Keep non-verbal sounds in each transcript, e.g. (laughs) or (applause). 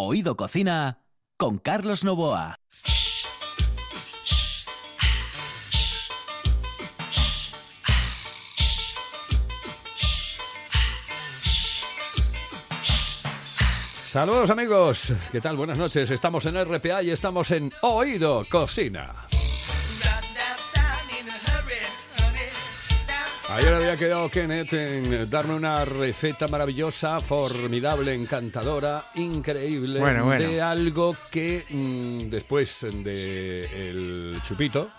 Oído Cocina con Carlos Novoa. Saludos amigos, ¿qué tal? Buenas noches, estamos en RPA y estamos en Oído Cocina. Ayer había quedado Kenneth en darme una receta maravillosa, formidable, encantadora, increíble, Bueno, bueno. de algo que mm, después de el chupito,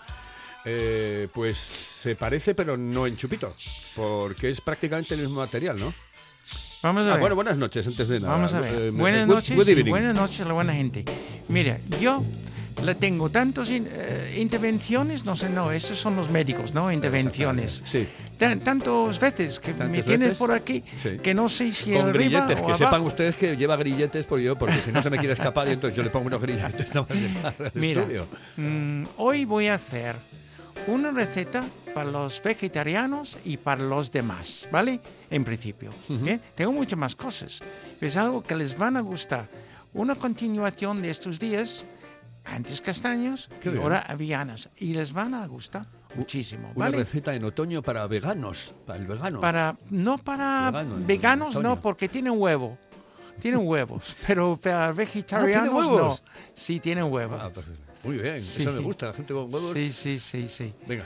eh, pues se parece pero no en chupito, porque es prácticamente el mismo material, ¿no? Vamos a Ah, ver. bueno, buenas noches, antes de nada. Vamos a ver. Eh, buenas noches. good y evening. buenas noches a la buena gente. Mira, yo le tengo tantas intervenciones, no sé, no, esos son los médicos, ¿no? Intervenciones. Sí. Tan- tantas veces que me ¿Tantas tienes veces? por aquí Sí. que no sé si Con arriba grilletes, o que abajo. sepan ustedes que lleva grilletes por yo, porque si no se me quiere escapar y entonces yo le pongo unos grilletes al Mira, estudio. mm, hoy voy a hacer una receta para los vegetarianos y para los demás, ¿vale? En principio. ¿bien? Tengo muchas más cosas. Es algo que les van a gustar. Una continuación de estos días, antes castaños Qué y bien. ahora avellanas. Y les van a gustar muchísimo, Una ¿vale? receta en otoño para veganos, para el vegano. Para, no para Vegano, veganos, no, porque tienen huevo. Tienen huevos, (laughs) (laughs) pero para vegetarianos huevos? no. Sí, tienen huevo. Ah, pues, muy bien, Sí. eso me gusta, la gente con huevos. Sí, sí, sí, sí. Venga.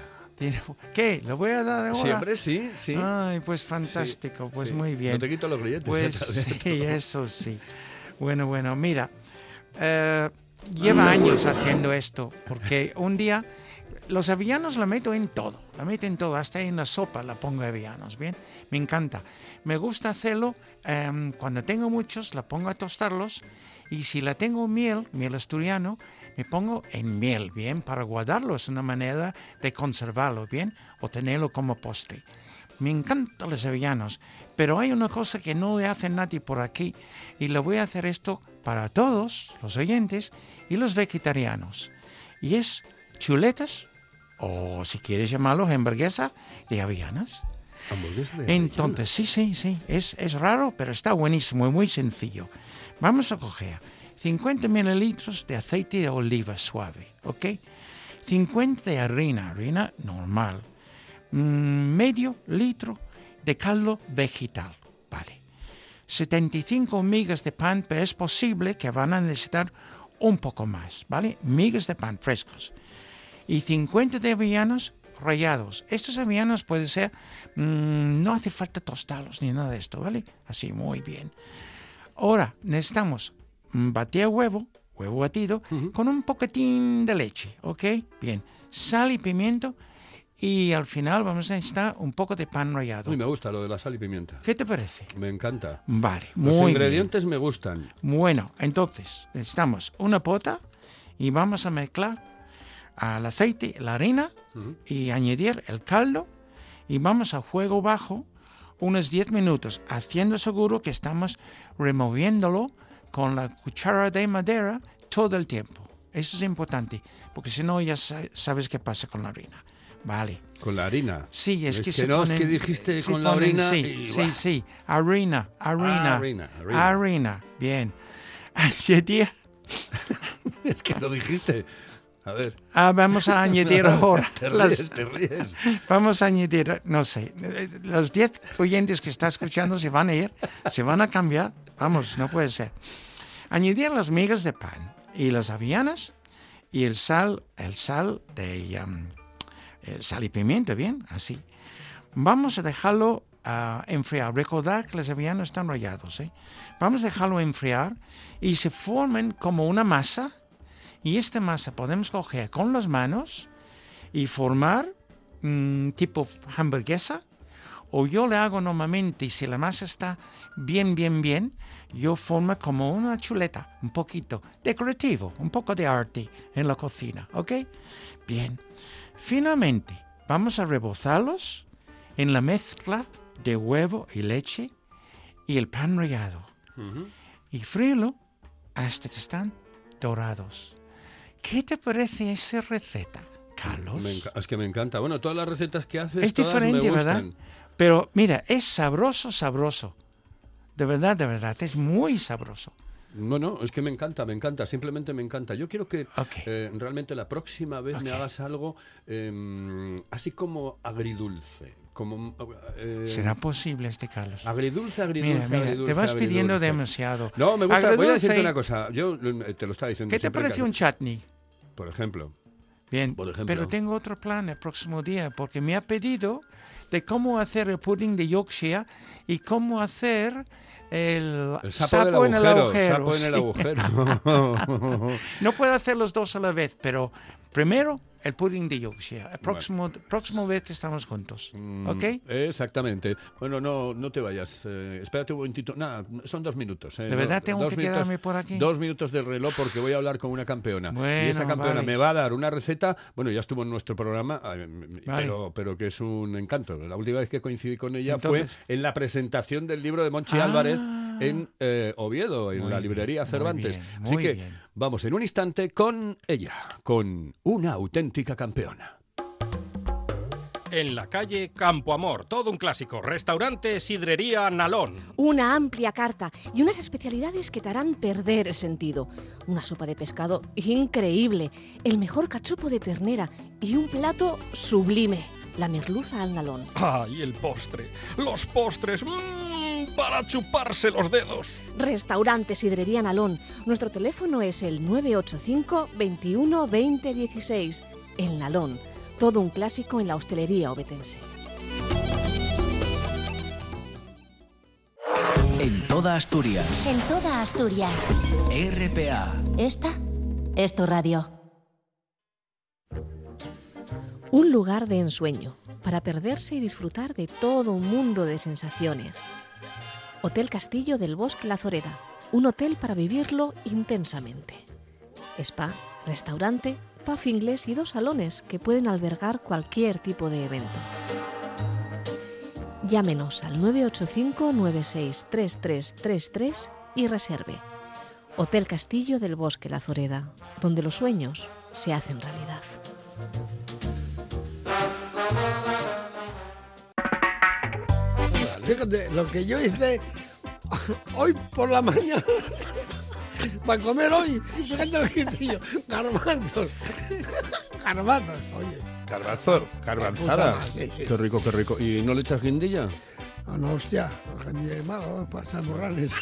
¿Qué? ¿Lo voy a dar ahora? Siempre sí, sí. Ay, pues fantástico, pues sí. muy bien. No te quito los grilletes. Pues (laughs) sí, eso sí. Bueno, bueno, mira, eh, lleva años haciendo esto, porque un día los avellanos la meto en todo, la meto en todo, hasta en la sopa la pongo avellanos, ¿bien? Me encanta. Me gusta hacerlo em, cuando tengo muchos, la pongo a tostarlos, y si la tengo miel, miel asturiano, me pongo en miel, ¿bien? Para guardarlo, es una manera de conservarlo, ¿bien? O tenerlo como postre. Me encantan los avellanos, pero hay una cosa que no le hace nadie por aquí y lo voy a hacer esto para todos los oyentes y los vegetarianos. Y es chuletas, o si quieres llamarlo hamburguesa, de avellanas. Hamburguesa de Entonces, sí, sí, sí, es, es raro, pero está buenísimo y muy sencillo. Vamos a coger 50 mililitros de aceite de oliva suave, ¿ok? 50 de harina, harina normal. Mm, medio litro de caldo vegetal. 75 migas de pan, pero es posible que van a necesitar un poco más, ¿vale? Migas de pan frescos y 50 de avellanos rallados. Estos avellanos pueden ser, mm, no hace falta tostarlos ni nada de esto, ¿vale? Así, muy bien. Ahora, necesitamos batir huevo, huevo batido, con un poquitín de leche, ¿ok? Bien, sal y pimiento y al final vamos a necesitar un poco de pan rallado. Uy, me gusta lo de la sal y pimienta. ¿Qué te parece? Me encanta. Vale, Los muy bien. ingredientes me gustan. Bueno, entonces necesitamos una pota y vamos a mezclar al aceite la harina y añadir el caldo y vamos a fuego bajo unos 10 minutos, haciendo seguro que estamos removiéndolo con la cuchara de madera todo el tiempo. Eso es importante, porque si no ya sa- sabes qué pasa con la harina. Vale. Con la harina. Sí, es, Es que, que se no, es que dijiste con la harina Sí, y- sí, sí. Harina, harina. harina, harina. Bien. Añadir (laughs) Es que lo dijiste. A ver. Ah, vamos a añadir (laughs) ahora. Te las- ríes, te ríes. vamos a añadir, no sé, los 10 oyentes que está escuchando se van a ir, se van a cambiar. Vamos, no puede ser. Añadir las migas de pan y las avellanas y el sal, el sal de um, el sal y pimiento, bien, así. Vamos a dejarlo ah, enfriar. Recordad que las avellanas están rallados, ¿eh? Vamos a dejarlo enfriar y se formen como una masa. Y esta masa podemos coger con las manos y formar mm, tipo hamburguesa. O yo le hago normalmente, si la masa está bien, bien, bien, yo formo como una chuleta, un poquito decorativo, un poco de arte en la cocina, ¿ok? Bien. Finalmente, vamos a rebozarlos en la mezcla de huevo y leche y el pan rallado. Ujú. Y fríelo hasta que están dorados. ¿Qué te parece esa receta, Carlos? Me es que me encanta. Bueno, todas las recetas que haces Es todas diferente, me ¿verdad? Pero mira, es sabroso, sabroso. De verdad, de verdad, es muy sabroso. No, no, es que me encanta, me encanta, simplemente me encanta. Yo quiero que eh, realmente la próxima vez me hagas algo em, así como agridulce. Como, eh, ¿Será posible este, Carlos? Agridulce, agridulce, Mira, mira, agridulce, te vas pidiendo demasiado. No, me gusta. Voy a decirte una cosa. Yo eh, te lo estaba diciendo ¿Qué te parece un chutney? Por ejemplo. Bien, Por ejemplo. pero tengo otro plan el próximo día porque me ha pedido de cómo hacer el pudding de Yorkshire y cómo hacer el, El sapo, en el agujero. en el agujero. (laughs) No puedo hacer los dos a la vez, pero primero el pudding de Yorkshire. El próximo, próximo vez estamos juntos. Mm, ¿Ok? Exactamente. Bueno, no, no te vayas. eh, espérate un momentito. Nada, son dos minutos. eh, ¿De verdad tengo dos que minutos- quedarme por aquí? Dos minutos del reloj porque voy a hablar con una campeona. y Bueno, esa campeona vale. me va a dar una receta. Bueno, ya estuvo en nuestro programa, eh, Vale. pero, pero que es un encanto. La última vez que coincidí con ella Entonces- fue en la presentación del libro de Monchi Ah. Álvarez en eh, Oviedo, en Muy la bien, librería muy Cervantes. bien, Así muy que bien. vamos en un instante con ella, con una auténtica campeona. En la calle Campo Amor, todo un clásico. Restaurante Sidrería Nalón. Una amplia carta y unas especialidades que te harán perder el sentido. Una sopa de pescado increíble, el mejor cachopo de ternera y un plato sublime, la merluza al nalón. ¡Ay, el postre! ¡Los postres! ¡Mmm! Para chuparse los dedos. Restaurante Sidrería Nalón. Nuestro teléfono es el 985 21 20 16. El Nalón. Todo un clásico en la hostelería obetense. En toda Asturias. En toda Asturias. RPA. Esta es tu radio. Un lugar de ensueño para perderse y disfrutar de todo un mundo de sensaciones. Hotel Castillo del Bosque La Zoreda. Un hotel para vivirlo intensamente. Spa, restaurante, pub inglés y dos salones que pueden albergar cualquier tipo de evento. Llámenos al 985-963333 y reserve. Hotel Castillo del Bosque La Zoreda, donde los sueños se hacen realidad. Fíjate, lo que yo hice hoy por la mañana para comer hoy, fíjate lo que hice yo, garbanzos, garbanzos, oye, Garbanzo, garbanzada. Puta madre. Qué rico, qué rico. ¿Y no le echas guindilla? no, no, hostia, gente malo, pasar morrales.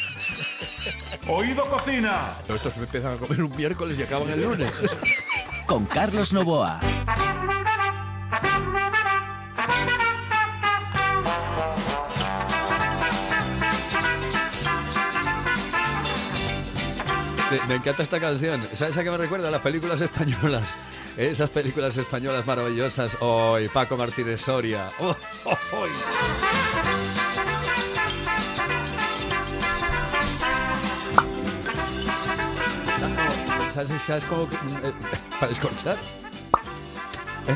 Oído Cocina. Estos me empiezan a comer un miércoles y acaban el lunes. Con Carlos Novoa. Me, me encanta esta canción. ¿Sabes a qué me recuerda? Las películas españolas. Esas películas españolas maravillosas. Hoy, Paco Martínez Soria. Oh, oh, oh. ¿Sabes, sabes cómo? que- eh, ¿Para descorchar? ¿Eh?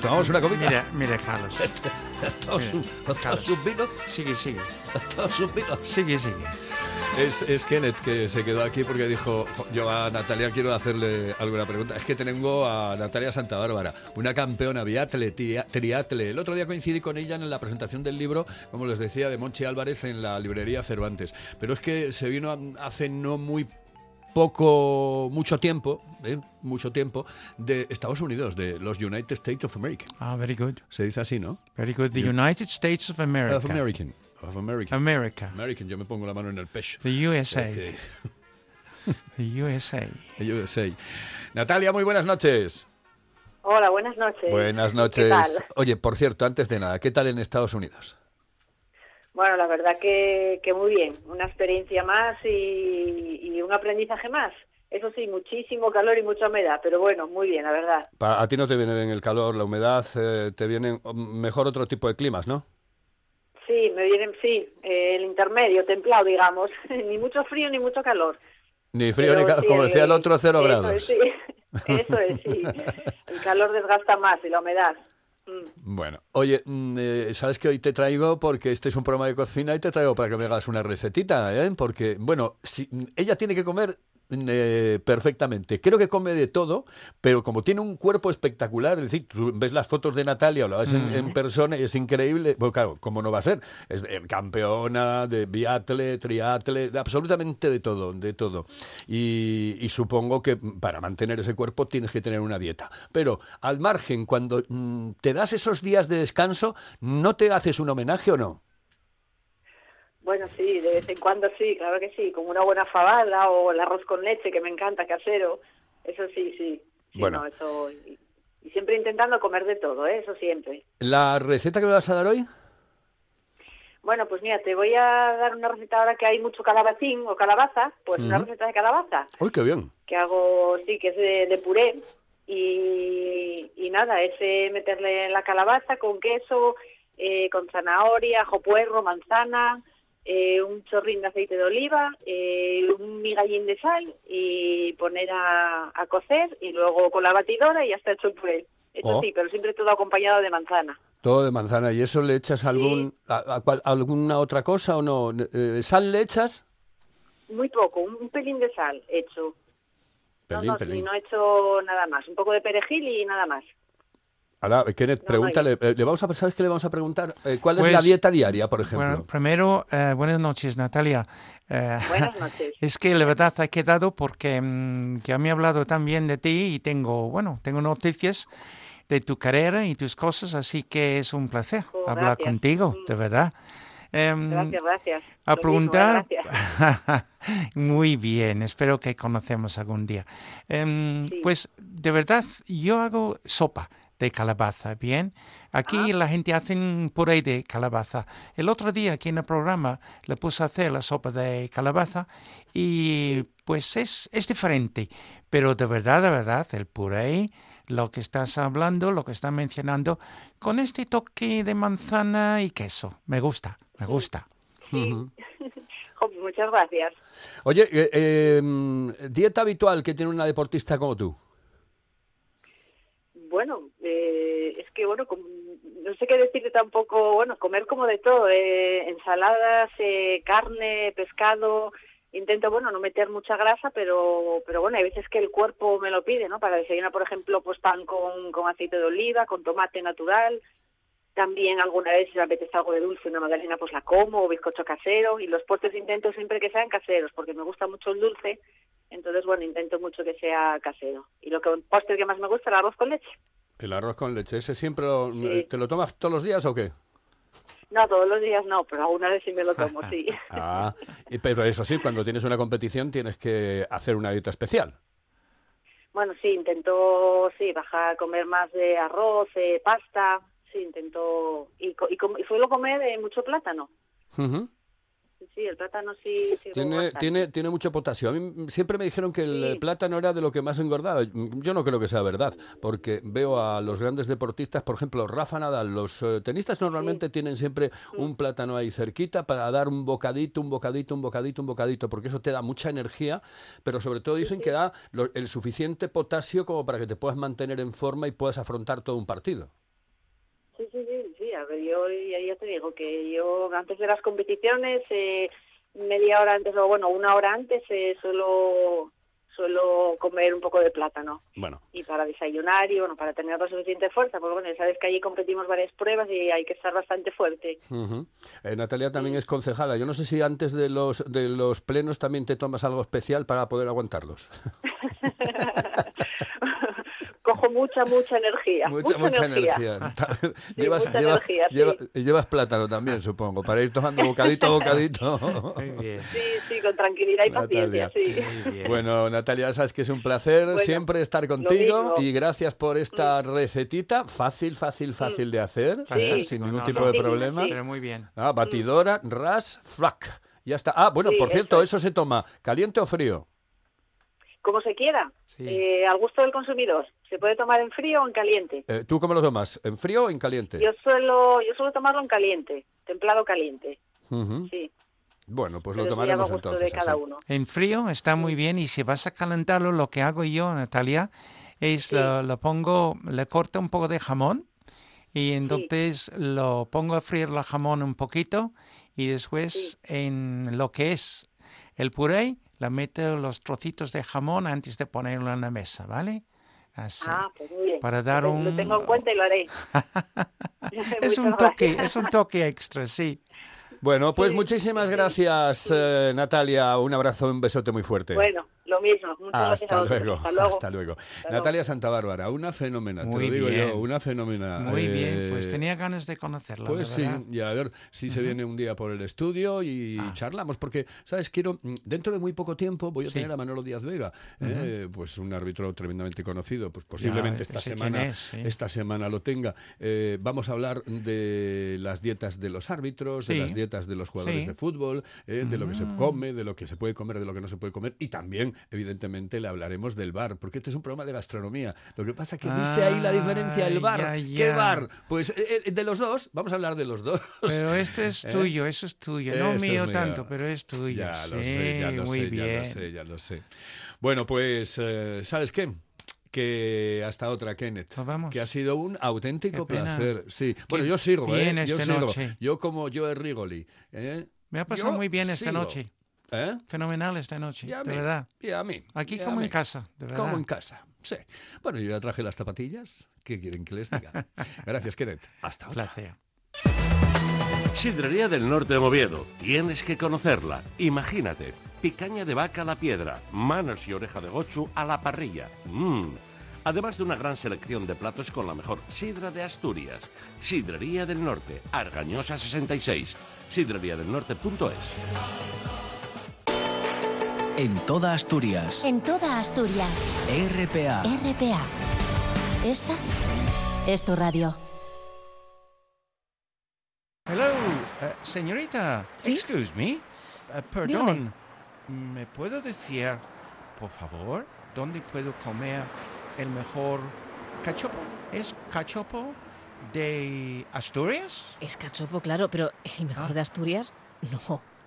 ¿Tomamos una copita? Mira, mira, Carlos. (laughs) ¿Todos mira, un, todos Carlos. un vino? Sigue, sigue. (laughs) ¿Todos un vino? Sigue, sigue. Es, es Kenneth que se quedó aquí porque dijo, "Jo, yo a Natalia quiero hacerle alguna pregunta. Es que tengo a Natalia Santa Bárbara, una campeona biatle, triatle. El otro día coincidí con ella en la presentación del libro, como les decía, de Monchi Álvarez en la librería Cervantes. Pero es que se vino hace no muy poco, mucho tiempo, ¿eh? mucho tiempo, de Estados Unidos, de los United States of America. Ah, very good. Se dice así, ¿no? Very good. The United States of America. Of American. Of American. America. American, yo me pongo la mano en el pecho. The USA. (laughs) The USA. USA. Natalia, muy buenas noches. Hola, buenas noches. Buenas ¿Qué noches. tal? Oye, por cierto, antes de nada, ¿qué tal en Estados Unidos? Bueno, la verdad que, que muy bien. Una experiencia más y, y un aprendizaje más. Eso sí, muchísimo calor y mucha humedad, pero bueno, muy bien, la verdad. Pa- a ti no te viene bien el calor, la humedad, eh, te vienen mm, mejor otro tipo de climas, ¿no? Sí, me vienen, sí, eh, el intermedio, templado, digamos. (laughs) ni mucho frío ni mucho calor. Ni frío ni calor, sí, como decía el eh, otro, cero eso grados. es, sí. (laughs) Eso es, sí. El calor desgasta más y la humedad. Mm. Bueno, oye, mm, eh, sabes que hoy te traigo porque este es un programa de cocina y te traigo para que me hagas una recetita, ¿eh? Porque, bueno, si, ella tiene que comer eh, perfectamente. Creo que come de todo, pero como tiene un cuerpo espectacular, es decir, tú ves las fotos de Natalia o la ves en, en persona y es increíble. Bueno, claro, ¿cómo no va a ser? Es eh, campeona de biatle, triatle, de absolutamente de todo, de todo. Y, y supongo que para mantener ese cuerpo tienes que tener una dieta. Pero al margen, cuando mm, te das esos días de descanso, ¿no te haces un homenaje o no? Bueno, sí, de vez en cuando sí, claro que sí, como una buena fabada o el arroz con leche que me encanta casero, eso sí, sí. sí, Bueno. no, eso, y, y siempre intentando comer de todo, ¿eh? eso siempre. ¿La receta que me vas a dar hoy? Bueno, pues mira, te voy a dar una receta ahora que hay mucho calabacín o calabaza, pues una receta de calabaza ¡Uy, qué bien! que hago, sí, que es de, de puré y, y nada, es eh, meterle la calabaza con queso, eh, con zanahoria, ajo puerro, manzana, eh, un chorrín de aceite de oliva, eh, un migallín de sal y poner a, a cocer y luego con la batidora y ya está hecho el puré. Eso Oh. sí, pero siempre todo acompañado de manzana. Todo de manzana. ¿Y eso le echas algún, a- a alguna otra cosa o no? Eh, ¿Sal le echas? Muy poco, un, un pelín de sal hecho. Pelín, no, no, pelín. y no he hecho nada más. Un poco de perejil y nada más. Ahora, Kenneth, pregúntale, eh, le vamos a, ¿sabes qué le vamos a preguntar? Eh, ¿Cuál es Pues, la dieta diaria, por ejemplo? Bueno, primero, eh, buenas noches, Natalia. Eh, Buenas noches. (laughs) Es que la verdad ha quedado porque mm, que me he hablado tan bien de ti y tengo, bueno, tengo noticias de tu carrera y tus cosas, así que es un placer Oh, hablar gracias. contigo, de verdad. Em, Gracias, gracias. a Lo mismo, preguntar. gracias. (laughs) Muy bien, espero que conocemos algún día. Em, Sí. Pues de verdad, yo hago sopa de calabaza, ¿bien? Aquí la gente hace un puré de calabaza. El otro día aquí en el programa le puse a hacer la sopa de calabaza y pues es, es diferente. Pero de verdad, de verdad, el puré, lo que estás hablando, lo que estás mencionando, con este toque de manzana y queso, me gusta, me gusta. Pues (laughs) muchas gracias. Oye, eh, eh, dieta habitual que tiene una deportista como tú. Bueno, eh, es que bueno, no sé qué decirte tampoco, bueno, comer como de todo, eh, ensaladas, eh, carne, pescado, intento, bueno, no meter mucha grasa, pero, pero bueno, hay veces que el cuerpo me lo pide, ¿no? Para desayunar, por ejemplo, pues pan con, con aceite de oliva, con tomate natural, también alguna vez si me apetece algo de dulce, una magdalena, pues la como, o bizcocho casero, y los postres intento siempre que sean caseros, porque me gusta mucho el dulce, entonces, bueno, intento mucho que sea casero. Y lo que postre que más me gusta, el arroz con leche. El arroz con leche, ¿ese siempre lo- Sí. te lo tomas todos los días o qué? No, todos los días no, pero alguna vez sí me lo tomo, sí. (laughs) Ah, pero eso sí, cuando tienes una competición tienes que hacer una dieta especial. Bueno, sí, intento, sí, bajar a comer más de arroz, eh, pasta, sí, intento, y, y, y suelo comer eh, mucho plátano. Ujú. Sí, el plátano sí, sí Tiene, tiene, tiene mucho potasio. A mí mm, siempre me dijeron que el Sí. plátano era de lo que más engordaba. Mm, Yo no creo que sea verdad, porque veo a los grandes deportistas, por ejemplo, Rafa Nadal, los eh, tenistas normalmente tienen siempre un plátano ahí cerquita para dar un bocadito, un bocadito, un bocadito, un bocadito, porque eso te da mucha energía, pero sobre todo dicen que da lo- el suficiente potasio como para que te puedas mantener en forma y puedas afrontar todo un partido. Sí, sí, sí, sí, a ver, yo ya, te digo que yo antes de las competiciones, eh, media hora antes o bueno, una hora antes, eh, suelo, suelo comer un poco de plátano. Bueno, Y para desayunar y bueno, para tener la suficiente fuerza, porque bueno, sabes que allí competimos varias pruebas y hay que estar bastante fuerte. Eh, Natalia también es concejala. Yo no sé si antes de los, de los plenos también te tomas algo especial para poder aguantarlos. (laughs) (laughs) Cojo mucha, mucha energía. Mucha, mucha (laughs) (laughs) energía. llevas, mucha llevas- energía, sí. lleva- llevas plátano también, supongo, para ir tomando bocadito a (laughs) bocadito. Muy bien. Sí, sí, con tranquilidad y Natalia. paciencia, sí. Muy bien. Bueno, Natalia, sabes que es un placer Bueno, siempre estar contigo. Mm. y gracias por esta recetita, fácil, fácil, fácil de hacer, Sí. sin ningún no, tipo no. de Sí, problema. sí. Pero muy bien. Ah, batidora, ras, frac. Ya está. Ah, bueno, Sí, por cierto, eso eso, es. se toma caliente o frío. Como se quiera, Sí. eh, al gusto del consumidor. Se puede tomar en frío o en caliente. Eh, ¿Tú cómo lo tomas? ¿En frío o en caliente? Yo suelo, yo suelo tomarlo en caliente, templado caliente, sí. Bueno, pues lo pero a tomaremos entonces. de cada uno. En frío está muy bien y si vas a calentarlo, lo que hago yo, Natalia, es Sí. lo, lo pongo, le corto un poco de jamón y entonces lo pongo a freír el jamón un poquito y después en lo que es el puré le meto los trocitos de jamón antes de ponerlo en la mesa, ¿vale? Así. Ah, pues. Para dar Lo- un... Lo tengo en cuenta y lo haré. (laughs) (laughs) es un toque, es un toque extra, sí. Bueno, pues muchísimas gracias, eh, Natalia. Un abrazo, un besote muy fuerte. Bueno, lo mismo. Muchas Hasta luego, Hasta luego. hasta luego. Hasta Natalia Santa Bárbara, una fenómena, te Muy lo digo bien. yo, una fenómena. Muy bien, pues Eh, tenía ganas de conocerla, Pues sí, y a ver si se viene un día por el estudio y Ah. charlamos, porque, ¿sabes? Quiero, mm, dentro de muy poco tiempo voy a Sí. tener a Manolo Díaz Vega, eh, pues un árbitro tremendamente conocido, pues posiblemente esta semana, es, sí. esta semana lo tenga. Eh, vamos a hablar de las dietas de los árbitros, de las dietas de los jugadores Sí. de fútbol, eh, de lo que se Mm. come, de lo que se puede comer, de lo que no se puede comer, y también, evidentemente, le hablaremos del bar, porque este es un programa de gastronomía. Lo que pasa que viste ahí la diferencia, el bar. ya, ¿Qué bar? Pues eh, eh, de los dos, vamos a hablar de los dos. Pero este es (laughs) ¿Eh? tuyo, eso es tuyo. No Eso es mío tanto, pero es tuyo. Ya lo sé, ya lo muy sé, bien. ya lo sé, ya lo sé. Bueno, pues, eh, ¿sabes qué? Que hasta otra, Kenneth. Nos vamos. Que ha sido un auténtico placer. Sí. Bueno, yo sigo, bien ¿eh? Yo esta sigo. noche. Yo como Joe Rigoli. ¿eh? Me ha pasado Yo muy bien esta noche. ¿Eh? Fenomenal esta noche, Y a de mí, verdad. Y a mí. Aquí y a como en casa, de verdad. Como en casa, sí. Bueno, yo ya traje las zapatillas. ¿Qué quieren que les diga? (laughs) Gracias, Kenneth. Hasta otra. Placer. Sidrería del Norte de Oviedo. Tienes que conocerla. Imagínate. Picaña de vaca a la piedra, manos y oreja de gochu a la parrilla. Mmm. Además de una gran selección de platos con la mejor sidra de Asturias. Sidrería del Norte, Argañosa 66. Sidreriadelnorte.es. En toda Asturias. En toda Asturias. RPA. RPA. Esta es tu radio. Hello, eh, señorita. ¿Sí? Excuse me. Eh, perdón. ¿Me puedo decir, por favor, dónde puedo comer el mejor cachopo? ¿Es cachopo de Asturias? Es cachopo, claro, pero el mejor Ah. de Asturias, no.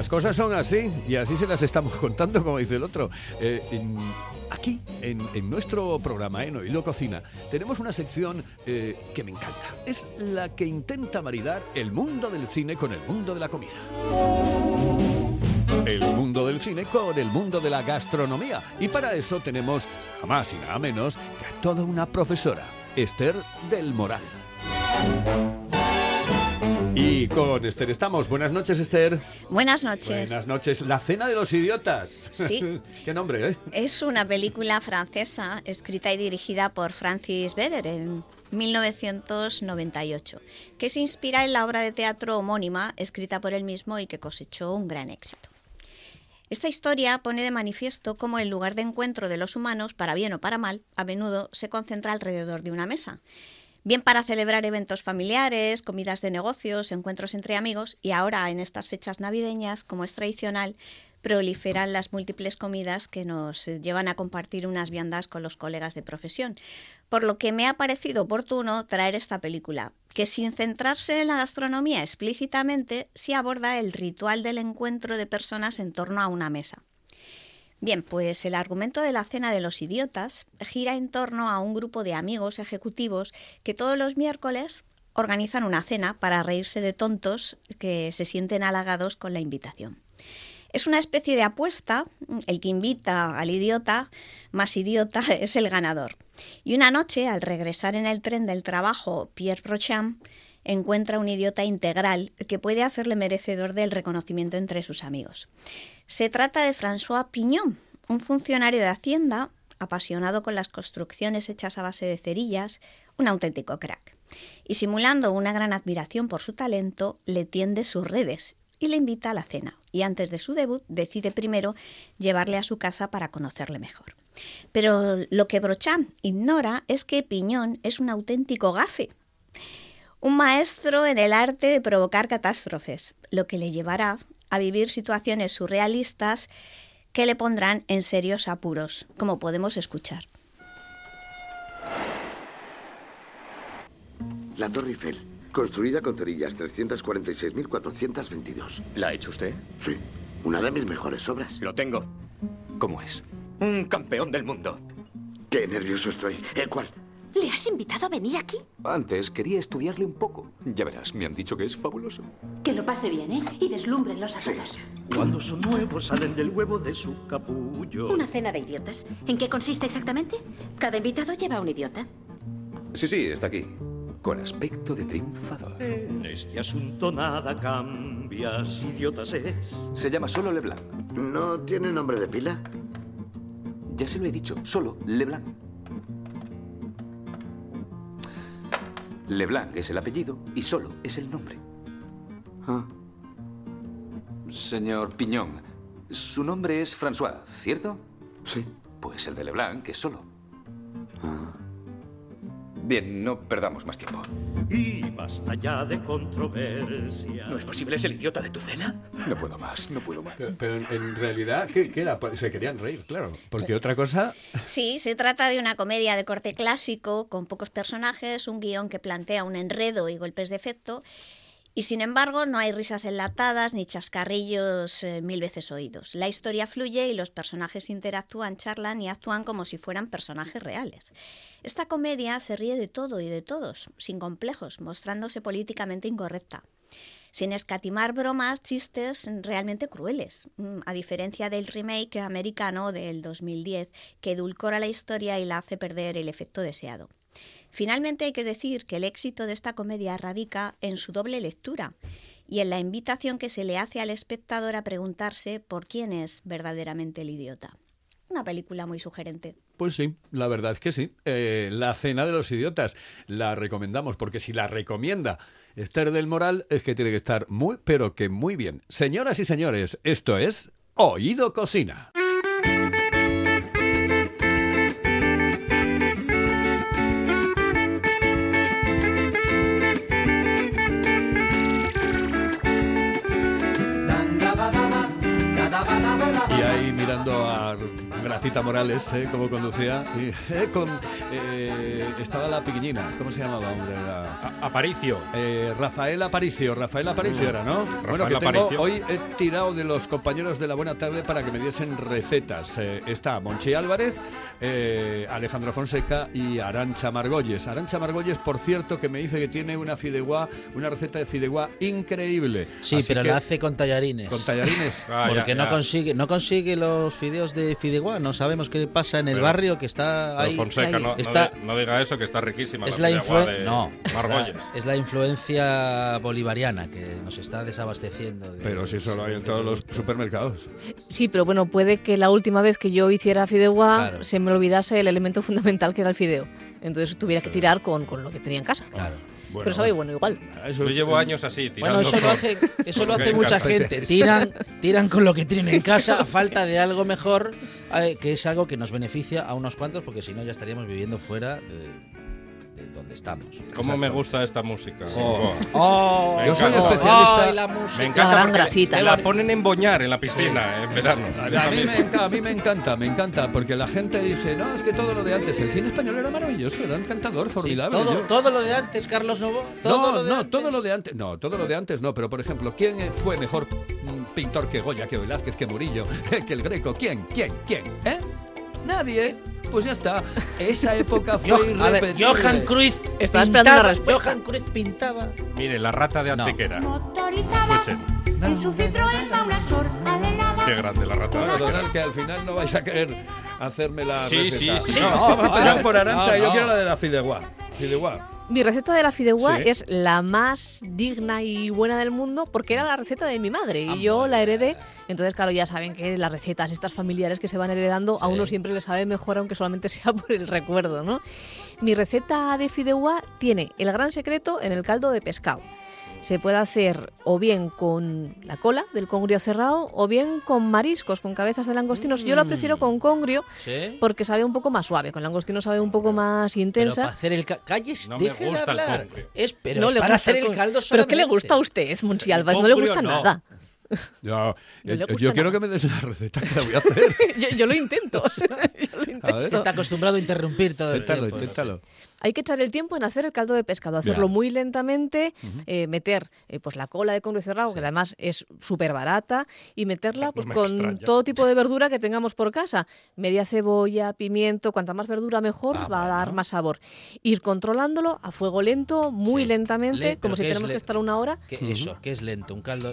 Las cosas son así y así se las estamos (laughs) contando, como dice el otro. Eh, aquí, en, nuestro programa, en Oído Cocina, tenemos una sección eh, que me encanta. Es la que intenta maridar el mundo del cine con el mundo de la comida. El mundo del cine con el mundo de la gastronomía. Y para eso tenemos, nada más y nada menos, que a toda una profesora, Esther del Moral. Y con Esther estamos. Buenas noches, Esther. Buenas noches. Buenas noches. La cena de los idiotas. Sí. (laughs) Qué nombre, ¿eh? Es una película francesa escrita y dirigida por Francis Weber en 1998, que se inspira en la obra de teatro homónima escrita por él mismo y que cosechó un gran éxito. Esta historia pone de manifiesto cómo el lugar de encuentro de los humanos, para bien o para mal, a menudo se concentra alrededor de una mesa. Bien para celebrar eventos familiares, comidas de negocios, encuentros entre amigos y ahora en estas fechas navideñas, como es tradicional, proliferan las múltiples comidas que nos llevan a compartir unas viandas con los colegas de profesión. Por lo que me ha parecido oportuno traer esta película, que sin centrarse en la gastronomía explícitamente, sí aborda el ritual del encuentro de personas en torno a una mesa. Bien, pues el argumento de la cena de los idiotas gira en torno a un grupo de amigos ejecutivos que todos los miércoles organizan una cena para reírse de tontos que se sienten halagados con la invitación. Es una especie de apuesta, el que invita al idiota más idiota (laughs) es el ganador. Y una noche, al regresar en el tren del trabajo, Pierre Prochamp encuentra un idiota integral que puede hacerle merecedor del reconocimiento entre sus amigos. Se trata de François Pignon, un funcionario de Hacienda apasionado con las construcciones hechas a base de cerillas, un auténtico crack. y simulando una gran admiración por su talento, le tiende sus redes y le invita a la cena. Y antes de su debut decide primero llevarle a su casa para conocerle mejor. Pero lo que Brocham ignora es que Piñón es un auténtico gafe. Un maestro en el arte de provocar catástrofes, lo que le llevará a vivir situaciones surrealistas que le pondrán en serios apuros, como podemos escuchar. La Torre Eiffel, construida con cerillas 346.422. ¿La ha hecho usted? Sí, una de mis mejores obras. Lo tengo. ¿Cómo es? Un campeón del mundo. Qué nervioso estoy. ¿El cuál? ¿Le has invitado a venir aquí? Antes quería estudiarle un poco. Ya verás, me han dicho que es fabuloso. Que lo pase bien, ¿eh? Y deslúmbrenlos a todos. Cuando son nuevos salen del huevo de su capullo. Una cena de idiotas. ¿En qué consiste exactamente? Cada invitado lleva un idiota. Sí, sí, está aquí. Con aspecto de triunfador. En este asunto nada cambia, si idiotas es. Se llama solo Leblanc. ¿No tiene nombre de pila? Ya se lo he dicho, solo Leblanc. Leblanc es el apellido y solo es el nombre. Ah. Señor Piñón, su nombre es François, ¿cierto? Sí. Pues el de Leblanc es solo. Ah. Bien, no perdamos más tiempo. Y basta ya de controversia. ¿No es posible? ¿Es el idiota de tu cena? No puedo más, no puedo más. Pero, pero en, realidad, ¿qué, qué era? Se querían reír, claro. Porque otra cosa... (laughs) Sí, se trata de una comedia de corte clásico, con pocos personajes, un guion que plantea un enredo y golpes de efecto, y sin embargo no hay risas enlatadas ni chascarrillos eh, mil veces oídos. La historia fluye y los personajes interactúan, charlan y actúan como si fueran personajes reales. Esta comedia se ríe de todo y de todos, sin complejos, mostrándose políticamente incorrecta sin escatimar bromas, chistes realmente crueles, mm, a diferencia del remake americano del 2010, que edulcora la historia y la hace perder el efecto deseado. Finalmente hay que decir que el éxito de esta comedia radica en su doble lectura y en la invitación que se le hace al espectador a preguntarse por quién es verdaderamente el idiota. Una película muy sugerente. Pues sí, la verdad es que sí. Eh, la cena de los idiotas la recomendamos, porque si la recomienda Esther del Moral es que tiene que estar muy, pero que muy bien. Señoras y señores, esto es Oído Cocina. Mirando a Gracita Morales, ¿eh? cómo conducía. Y, eh, con, eh, estaba la piquiñina, ¿cómo se llamaba? hombre? La- Aparicio. Eh, Rafael Aparicio, Rafael Aparicio era, ¿no? Rafael bueno, que tengo- Aparicio. hoy he tirado de los compañeros de la Buena Tarde para que me diesen recetas. Eh, está Monchi Álvarez, eh, Alejandro Fonseca y Arancha Margolles. Arancha Margolles, por cierto, que me dice que tiene una fideuá, una receta de fideuá increíble. Sí, Así pero que- la hace con tallarines. Con tallarines. Porque no consigue no consigue los fideos de fideuá. No sabemos qué pasa en el Pero- barrio que está ahí. Fonseca, no, no está, di- no diga eso, que está riquísima es la la fideuá influ- de no, Margolles. es la influencia bolivariana que nos está desabasteciendo. de- Pero si solo hay en todos los supermercados. Sí, pero bueno, puede que la última vez que yo hiciera fideuá Claro. se me olvidase el elemento fundamental que era el fideo. Entonces tuviera que tirar con, con lo que tenía en casa. Claro. Pero sabe bueno igual. Yo llevo años así, tirando Bueno, eso lo hace, eso lo (laughs) hace mucha gente. Tiran, tiran con lo que tienen en casa a falta de algo mejor, eh, que es algo que nos beneficia a unos cuantos, porque si no ya estaríamos viviendo fuera de donde estamos. ¿Cómo me gusta esta música? Oh. Oh. Me Yo soy encanta. especialista- Ay, la música. Me encanta La gran grasita. me la ponen en boñar en la piscina en verano. A mí, me encanta, a mí me encanta, me encanta, porque la gente dice, no, es que todo lo de antes, el cine español era maravilloso, era encantador, formidable. todo, yo- todo lo de antes, Carlos Novo. Todo no, lo de no, antes. todo lo de antes, no, todo lo de antes no, pero por ejemplo, ¿quién fue mejor mm, pintor que Goya, que Velázquez, que Murillo, (laughs) que el Greco? ¿Quién? ¿Quién? ¿Quién? ¿Eh? Nadie. Pues ya está. Esa época fue (laughs) Johan- a ver, irrepetible. Johan Cruyff Estaba esperando una respuesta. Johan Cruyff pintaba. Mire, la rata de Antequera. Motorizada Escuchen. en su. Qué grande la rata. Donald, que al final no vais a querer hacerme la Sí, receta. sí, sí. No, No, vamos a empezar por Arancha, no, yo quiero la de la fideuá. Fideuá. Mi receta de la fideuá Sí. es la más digna y buena del mundo porque era la receta de mi madre y yo la heredé. Entonces, claro, ya saben que las recetas estas familiares que se van heredando a uno siempre le sabe mejor aunque solamente (laughs) sea por el recuerdo, ¿no? Mi receta de fideuá tiene el gran secreto en el caldo de pescado. Se puede hacer o bien con la cola del congrio cerrado o bien con mariscos, con cabezas de langostinos. Yo la prefiero con congrio ¿Sí? porque sabe un poco más suave. Con langostino sabe un poco más Pero intensa. para hacer el ca- calles, No me gusta el hablar. congrio. Es, pero No es le para gusta hacer el el caldo ¿Pero qué le gusta a usted, Monchi Alba? No le gusta no. nada. (laughs) Yo, No eh, gusta yo quiero que me des la receta que la voy a hacer. (laughs) yo, yo lo intento. (laughs) yo lo intento. A ver. Que está acostumbrado a interrumpir todo el Inténtalo, tiempo. inténtalo. Hay que echar el tiempo en hacer el caldo de pescado, hacerlo muy lentamente, eh, meter eh, pues la cola de congrio cerrado, que además es súper barata, y meterla pues me con extraña. todo tipo de verdura que tengamos por casa. Media cebolla, pimiento, cuanta más verdura mejor, Ah, va a dar más sabor. Ir controlándolo a fuego lento, muy Sí. lentamente, Le- como si ¿qué tenemos que estar una hora. Que Eso, que es lento. Un caldo.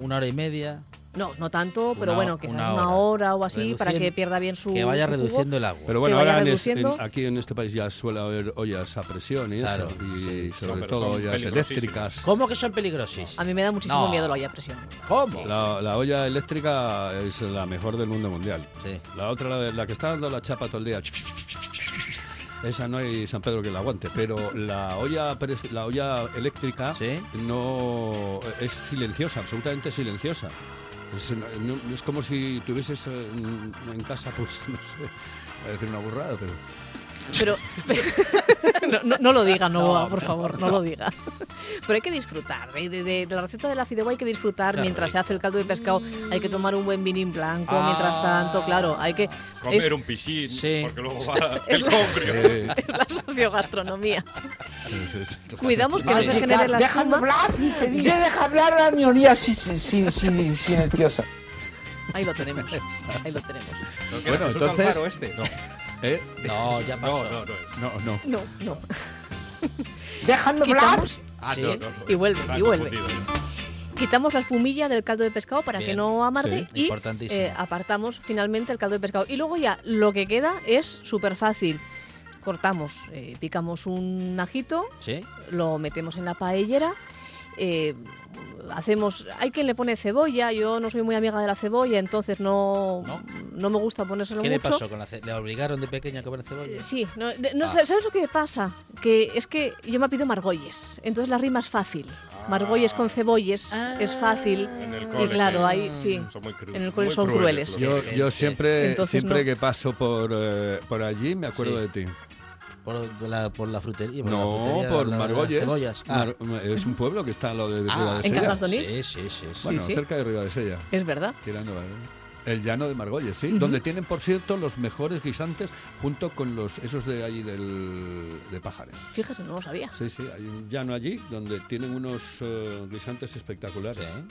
Una hora y media. No, no tanto, pero Una- bueno, quizás una una hora. hora, o así, para que pierda bien su Que vaya su jugo. reduciendo el agua. Pero bueno, vaya ahora en es- reduciendo. en- aquí en este país ya suele haber ollas a presión y Claro, eso. Y sobre No, todo ollas eléctricas. ¿Cómo que son peligrosis? A mí me da muchísimo No. miedo la olla a presión. ¿Cómo? La, la olla eléctrica es la mejor del mundo mundial. Sí. La otra, la que está dando la chapa todo el día. Esa no hay San Pedro que la aguante, pero la olla, la olla eléctrica Sí. no es silenciosa, absolutamente silenciosa. Es, no- no- es como si tuvieses eh, en, en casa, pues (laughs) no sé, voy a decir una burrada, pero Pero (laughs) no, no- no lo diga, Novoa, No, por no, favor, no, lo diga. Pero hay que disfrutar de, de- de- de la receta de la fideuá, hay que disfrutar Qué mientras se hace el caldo de pescado. Hay que tomar un buen vinín blanco Ah. mientras tanto, claro, hay que Comer es, un piscín, Sí. porque luego va (laughs) el la- eh, (laughs) es la sociogastronomía. Cuidamos que no se genere la espuma. hablar. Te dice deja hablar la minoría si- si- si- si- silenciosa. Ahí lo tenemos. Ahí lo tenemos. ¿No que era Bueno, entonces- este? No. ¿Eh? No, (laughs) ya pasó. No, no, no es. No, no. No, no. (laughs) Déjame hablar. Quitamos, Ah, Sí. no, no, no. Y vuelve, y vuelve. quitamos la espumilla del caldo de pescado para que no amargue Sí, y eh, apartamos finalmente el caldo de pescado. Y luego ya lo que queda es súper fácil. Cortamos, eh, picamos un ajito, ¿Sí? lo metemos en la paellera. Eh, hacemos hay quien le pone cebolla yo no soy muy amiga de la cebolla entonces no ¿No? no, me gusta ponérselo ¿Qué le mucho pasó con la ¿Le obligaron de pequeña a comer cebolla? Eh, Sí, no, de- no, Ah. ¿sabes lo que pasa? Que es que yo me pido margolles, entonces la rima es fácil. Margolles con cebolles es fácil. En el Y cole. claro, ahí sí. Son muy cru- En el cole muy son crueles. Yo, yo siempre, Entonces siempre no. que paso por, eh, por allí me acuerdo Sí. de ti. Por la, por la frutería. por la No, frutería, por la- las Margolles. cebollas. Ah. Mar- es un pueblo que está a lo de Ah, Ribadesella. ¿En Cangas Donís? Sí, sí, sí. sí. Bueno, Sí, sí. cerca de Ribadesella. Es verdad. Tirando a- el llano de Margolles, sí. Donde tienen, por cierto, los mejores guisantes junto con los esos de allí del, de Pájares. Fíjese, no lo sabía. Sí, sí, hay un llano allí donde tienen unos eh, guisantes espectaculares. Sí.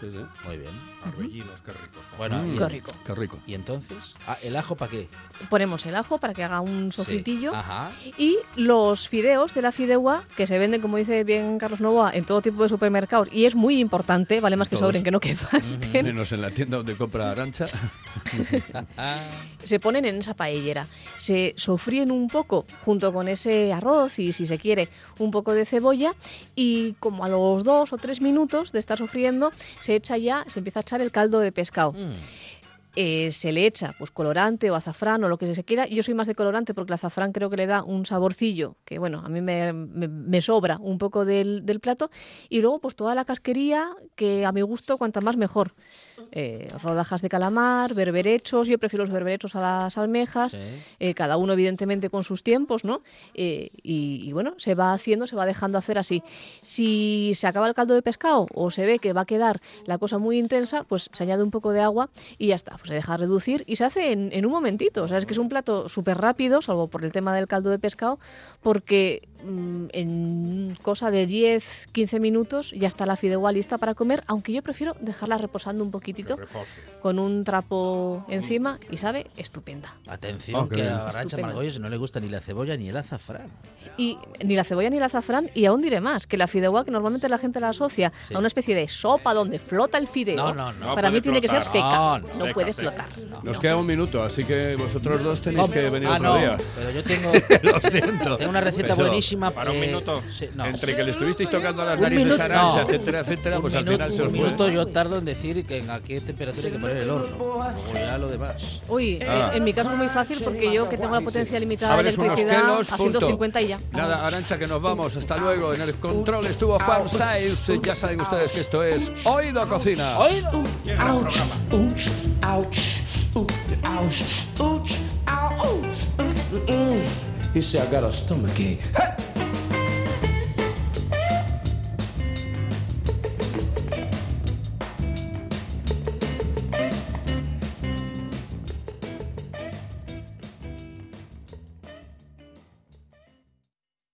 Sí, sí. Muy bien. Arbellinos, qué ricos. Bueno, Mm, y, Qué rico. Qué rico. ¿y entonces? Ah, ¿El ajo para qué? Ponemos el ajo para que haga un Sí. sofritillo. Ajá. Y los fideos de la fideuá, que se venden, como dice bien Carlos Novoa, en todo tipo de supermercados. Y es muy importante, vale más que sobren que no que falten. Menos en la tienda donde compra Arancha. Se ponen en esa paellera, se sofríen un poco junto con ese arroz y si se quiere un poco de cebolla y como a los dos o tres minutos de estar sofriendo se echa ya, se empieza a echar el caldo de pescado. mm. Eh, se le echa pues colorante o azafrán o lo que se quiera. Yo soy más de colorante porque el azafrán creo que le da un saborcillo que bueno, a mí me, me- me sobra un poco del, del plato. Y luego pues toda la casquería que a mi gusto cuanta más mejor. Eh, rodajas de calamar, berberechos, yo prefiero los berberechos a las almejas, Sí. eh, cada uno evidentemente con sus tiempos, ¿no? Y, y, bueno, se va haciendo, se va dejando hacer así. Si se acaba el caldo de pescado o se ve que va a quedar la cosa muy intensa, pues se añade un poco de agua y ya está, se deja reducir y se hace en, en un momentito. O sea, es que es un plato súper rápido, salvo por el tema del caldo de pescado, porque en cosa de 10, 15 minutos ya está la fideuá lista para comer, aunque yo prefiero dejarla reposando un poquitito con un trapo encima y sabe estupenda. Atención, que a Arancha. Margolles no le gusta ni la cebolla ni el azafrán. Y ni la cebolla ni el azafrán, y aún diré más, que la fideuá, que normalmente la gente la asocia Sí. a una especie de sopa donde flota el fideo, No, no, no. para mí tiene que ser seca, No, no, no. Seca, puede seca. flotar. Nos queda un minuto, así que vosotros dos tenéis que venir ah, otro no, día. pero yo (laughs) tengo, Lo siento. tengo una receta buenísima próxima. Para un eh, minuto. no. Entre que le estuvisteis tocando las Un narices minuto, a Arancha, no. etcétera, etcétera, Un pues al final se os un fue. minuto yo tardo en decir que en a qué temperatura hay que poner el horno. Luego ya lo demás. Uy, Ah. en, en mi caso es muy fácil porque yo que tengo la potencia limitada de electricidad kelos, a punto. 150 y ya. Nada, Arancha, que nos vamos. Hasta luego. En el control estuvo Juan Saiz. Ya saben ustedes que esto es Oído Cocina. Oído. Ouch, ouch, ouch, ouch, ouch, ouch, ouch. Mm, mm. He said I got a stomachache. Hey!